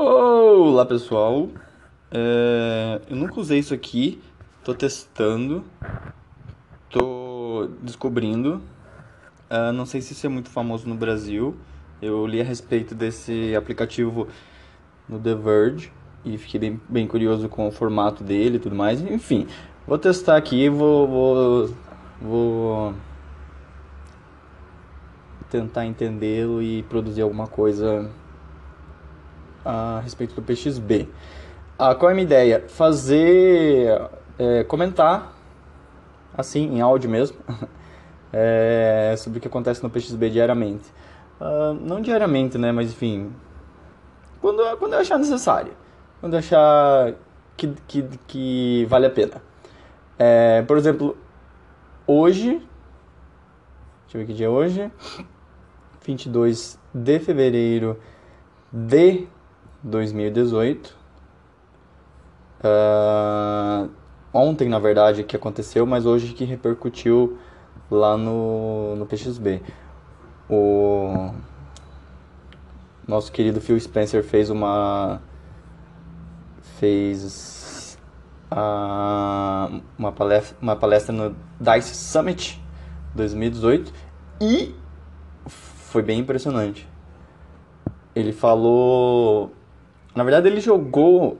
Olá pessoal, é, eu nunca usei isso aqui, tô testando, tô descobrindo, uh, não sei se isso é muito famoso no Brasil, eu li a respeito desse aplicativo no The Verge e fiquei bem, bem curioso com o formato dele e tudo mais, enfim, vou testar aqui, vou, vou, vou tentar entendê-lo e produzir alguma coisa a respeito do PXB. Ah, qual é a minha ideia? Fazer, é, comentar, assim, em áudio mesmo, é, sobre o que acontece no PXB diariamente. Uh, não diariamente, né, mas enfim, quando, quando eu achar necessário, quando eu achar que, que, que vale a pena. É, por exemplo, hoje, deixa eu ver que dia é hoje, 22 de fevereiro de 2018. Uh, ah, ontem, na verdade, que aconteceu, mas hoje que repercutiu lá no, no PXB. O nosso querido Phil Spencer fez uma fez uh, uma palestra uma palestra no Dice Summit 2018 e foi bem impressionante. Ele falou na verdade, ele jogou.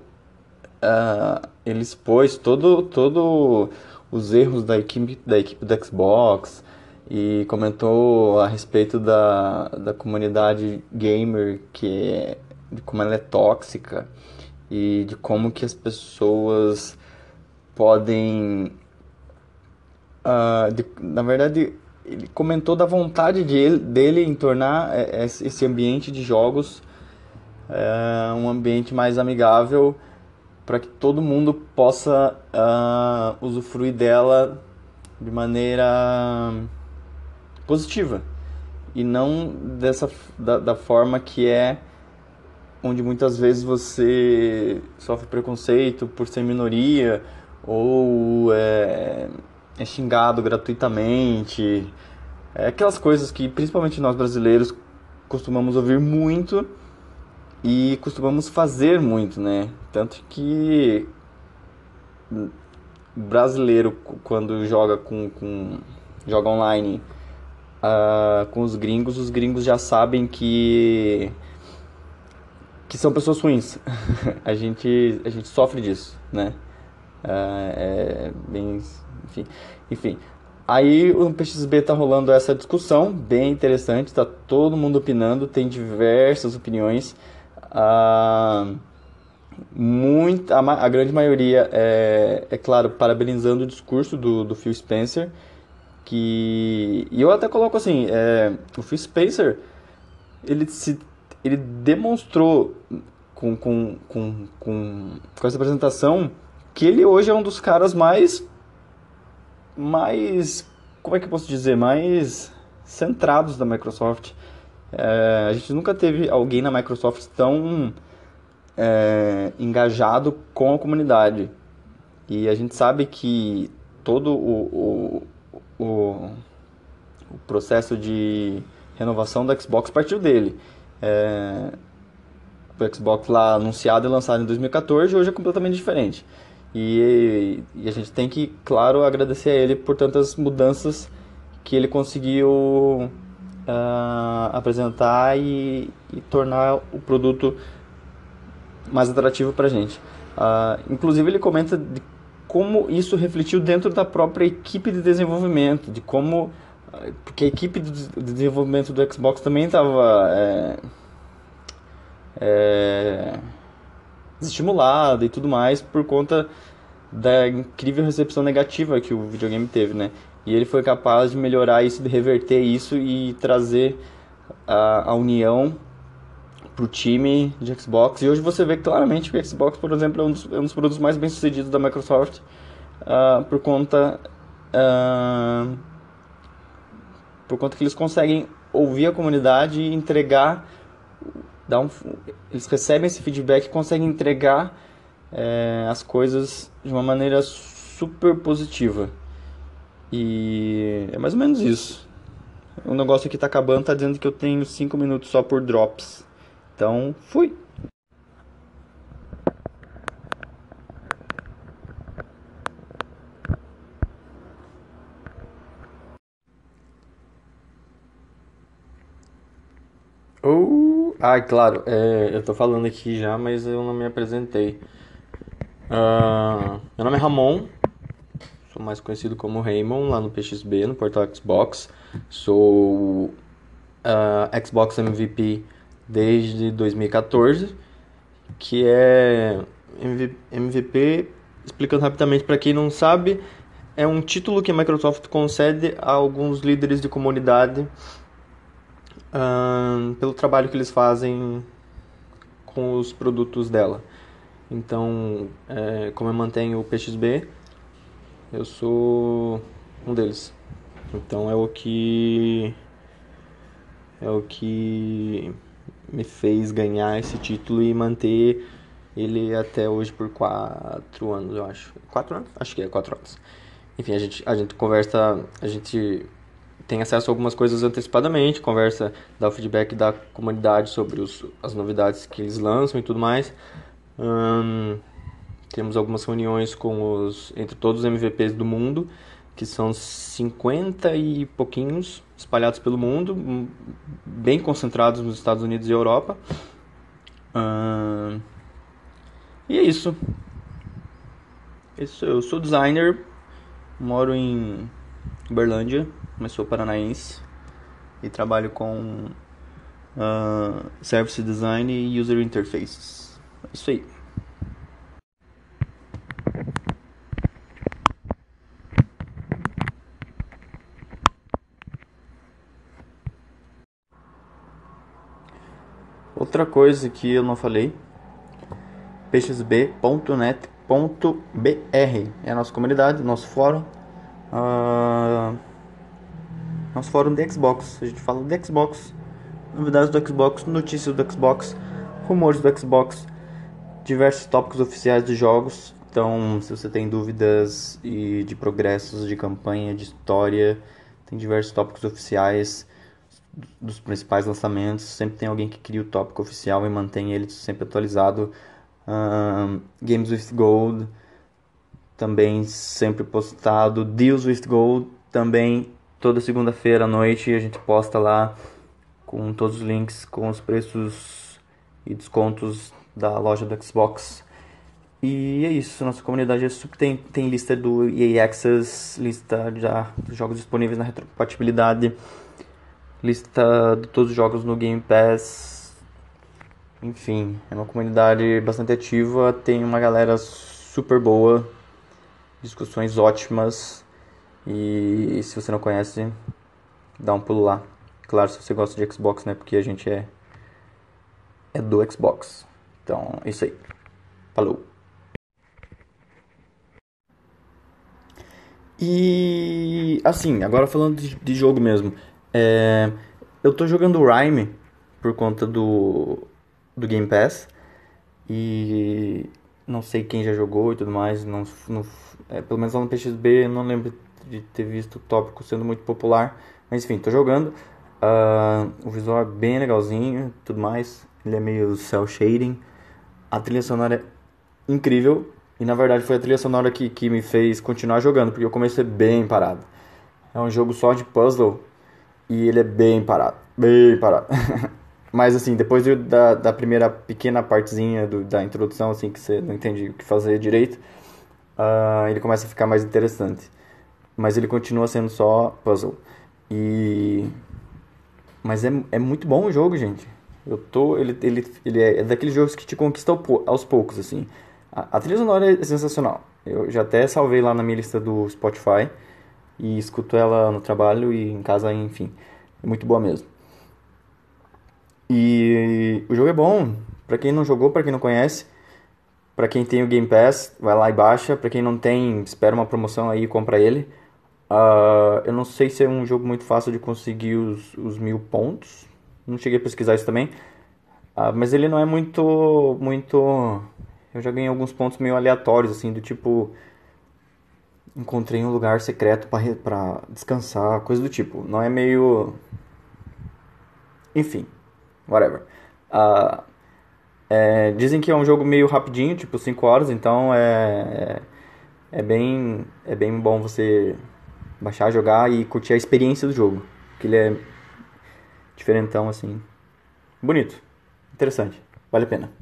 Uh, ele expôs todo, todo os erros da equipe, da equipe do Xbox e comentou a respeito da, da comunidade gamer, que é, de como ela é tóxica e de como que as pessoas podem. Uh, de, na verdade, ele comentou da vontade de, dele em tornar é, esse ambiente de jogos é, um ambiente mais amigável para que todo mundo possa uh, usufruir dela de maneira positiva. E não dessa da, da, forma que é onde muitas vezes você sofre preconceito por ser minoria ou é, é xingado gratuitamente. É aquelas coisas que principalmente nós brasileiros costumamos ouvir muito e costumamos fazer muito, né? Tanto que brasileiro quando joga com, com joga online uh, com os gringos, os gringos já sabem que que são pessoas ruins. a gente a gente sofre disso, né? Uh, é bem, enfim, enfim. Aí o PXB tá rolando essa discussão bem interessante, tá todo mundo opinando, tem diversas opiniões. Ah, muito, a, a, grande maioria é, é claro, parabenizando o discurso do, do Phil Spencer, que e eu até coloco assim, é, o Phil Spencer ele se ele demonstrou com, com, com, com, com essa apresentação que ele hoje é um dos caras mais mais como é que eu posso dizer? Mais centrados da Microsoft é, a gente nunca teve alguém na Microsoft tão é, engajado com a comunidade. E a gente sabe que todo o, o, o, processo de renovação do Xbox partiu dele. É, o Xbox lá anunciado e lançado em 2014 hoje é completamente diferente. E, e, a gente tem que, claro, agradecer a ele por tantas mudanças que ele conseguiu uh, apresentar e, e, tornar o produto mais atrativo para a gente. Uh, inclusive ele comenta de como isso refletiu dentro da própria equipe de desenvolvimento, de como porque a equipe de desenvolvimento do Xbox também estava é, é, desestimulada e tudo mais por conta da incrível recepção negativa que o videogame teve, né? E ele foi capaz de melhorar isso, de reverter isso e trazer a, a união para o time de Xbox. E hoje você vê claramente que o Xbox, por exemplo, é um dos, é um dos produtos mais bem sucedidos da Microsoft uh, por conta uh, por conta que eles conseguem ouvir a comunidade e entregar dar um, eles recebem esse feedback e conseguem entregar é, as coisas de uma maneira super positiva. E é mais ou menos isso. O negócio aqui tá acabando, tá dizendo que eu tenho 5 minutos só por drops. Então, fui! Uh, ah, claro, é, eu tô falando aqui já, mas eu não me apresentei. Uh, meu nome é Ramon, sou mais conhecido como Raymond lá no PXB, no portal Xbox. Sou uh, Xbox MVP desde 2014, que é MVP, explicando rapidamente para quem não sabe, é um título que a Microsoft concede a alguns líderes de comunidade uh, pelo trabalho que eles fazem com os produtos dela. Então, é, como eu mantenho o PXB, eu sou um deles. Então é o que é o que me fez ganhar esse título e manter ele até hoje por quatro anos, eu acho. Quatro anos? Acho que é quatro anos. Enfim, a gente, a gente conversa, a gente tem acesso a algumas coisas antecipadamente, conversa, dá o feedback da comunidade sobre os, as novidades que eles lançam e tudo mais. Hum, temos algumas reuniões com os entre todos os MVPs do mundo, que são 50 e pouquinhos espalhados pelo mundo, bem concentrados nos Estados Unidos e Europa. Hum, e é isso. isso. Eu sou designer, moro em Uberlândia, mas sou paranaense e trabalho com uh, Service Design e User Interfaces. É isso aí. Outra coisa que eu não falei, peixesb.net.br é a nossa comunidade, nosso fórum, uh, nosso fórum de Xbox. A gente fala de Xbox, novidades do Xbox, notícias do Xbox, rumores do Xbox, diversos tópicos oficiais dos jogos. Então, se você tem dúvidas e de progressos de campanha, de história, tem diversos tópicos oficiais dos principais lançamentos. Sempre tem alguém que cria o tópico oficial e mantém ele sempre atualizado. Um, Games with Gold também sempre postado. Deals with Gold também toda segunda-feira à noite a gente posta lá com todos os links com os preços e descontos da loja do Xbox. E é isso, nossa comunidade é super, tem, tem lista do EA Access, lista já dos jogos disponíveis na retrocompatibilidade lista de todos os jogos no Game Pass. Enfim, é uma comunidade bastante ativa, tem uma galera super boa, discussões ótimas. E se você não conhece, dá um pulo lá. Claro, se você gosta de Xbox, né? Porque a gente é é do Xbox. Então, é isso aí. Falou. E assim, agora falando de, de jogo mesmo. É, eu tô jogando Rhyme por conta do, do Game Pass. E não sei quem já jogou e tudo mais. Não, não, é, pelo menos lá no PXB eu não lembro de ter visto o tópico sendo muito popular. Mas enfim, tô jogando. Uh, o visual é bem legalzinho tudo mais. Ele é meio cel shading. A trilha sonora é incrível. E na verdade foi a trilha sonora que, que me fez continuar jogando, porque eu comecei bem parado. É um jogo só de puzzle e ele é bem parado, bem parado. Mas assim, depois da, da primeira pequena partezinha do, da introdução, assim, que você não entende o que fazer direito, uh, ele começa a ficar mais interessante. Mas ele continua sendo só puzzle. E... Mas é, é muito bom o jogo, gente. Eu tô... Ele, ele, ele é, é daqueles jogos que te conquista aos poucos, assim. A, a trilha sonora é sensacional. Eu já até salvei lá na minha lista do Spotify e escuto ela no trabalho e em casa, enfim. É muito boa mesmo. E o jogo é bom, para quem não jogou, para quem não conhece, para quem tem o Game Pass, vai lá e baixa, para quem não tem, espera uma promoção aí e compra ele. Uh, eu não sei se é um jogo muito fácil de conseguir os, os mil pontos, não cheguei a pesquisar isso também, uh, mas ele não é muito, muito, eu já ganhei alguns pontos meio aleatórios, assim, do tipo, encontrei um lugar secreto para descansar, coisa do tipo. Não é meio. Enfim, whatever. Uh, é, dizem que é um jogo meio rapidinho, tipo 5 horas, então é, é, bem, é bem bom você baixar, jogar e curtir a experiência do jogo. Que ele é diferentão assim. Bonito. Interessante. Vale a pena.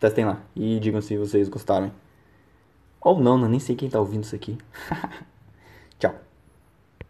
Testem lá e digam se vocês gostaram. Ou não, né? nem sei quem tá ouvindo isso aqui. Tchau.